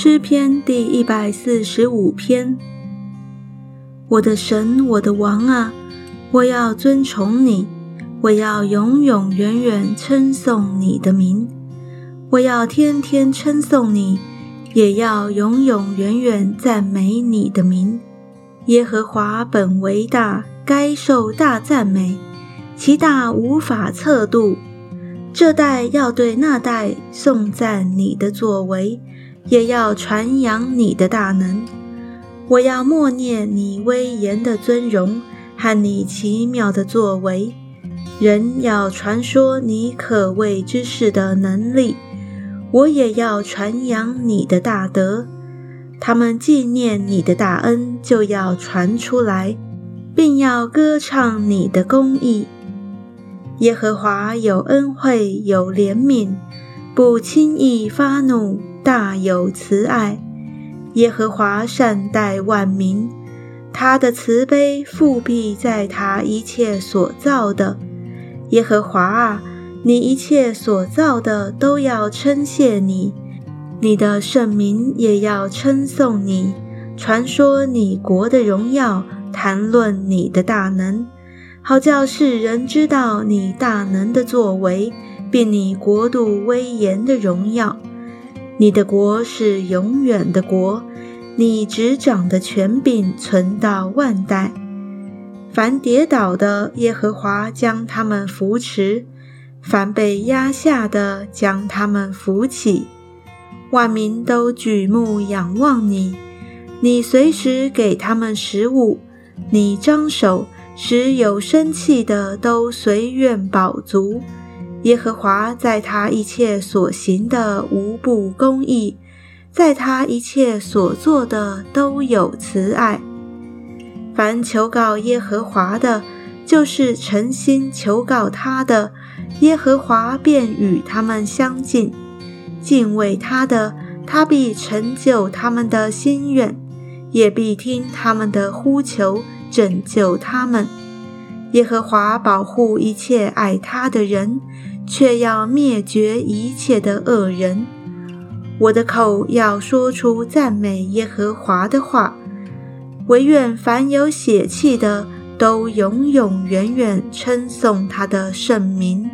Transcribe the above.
诗篇第一百四十五篇。我的神，我的王啊，我要尊崇你，我要永永远远称颂你的名，我要天天称颂你，也要永永远远赞美你的名。耶和华本为大，该受大赞美，其大无法测度。这代要对那代颂赞你的作为，也要传扬你的大能。我要默念你威严的尊荣和你奇妙的作为，人要传说你可畏之事的能力。我也要传扬你的大德，他们纪念你的大恩，就要传出来，并要歌唱你的公义。耶和华有恩惠，有怜悯，不轻易发怒，大有慈爱。耶和华善待万民，他的慈悲复辟在他一切所造的。耶和华啊，你一切所造的都要称谢你，你的圣名也要称颂你，传说你国的荣耀，谈论你的大能。好叫世人知道你大能的作为，并你国度威严的荣耀。你的国是永远的国，你执掌的权柄存到万代。凡跌倒的，耶和华将他们扶持；凡被压下的，将他们扶起。万民都举目仰望你，你随时给他们食物，你张手。使有生气的都随愿饱足。耶和华在他一切所行的无不公义，在他一切所做的都有慈爱。凡求告耶和华的，就是诚心求告他的，耶和华便与他们相近；敬畏他的，他必成就他们的心愿，也必听他们的呼求。拯救他们，耶和华保护一切爱他的人，却要灭绝一切的恶人。我的口要说出赞美耶和华的话，唯愿凡有血气的都永永远远称颂他的圣名。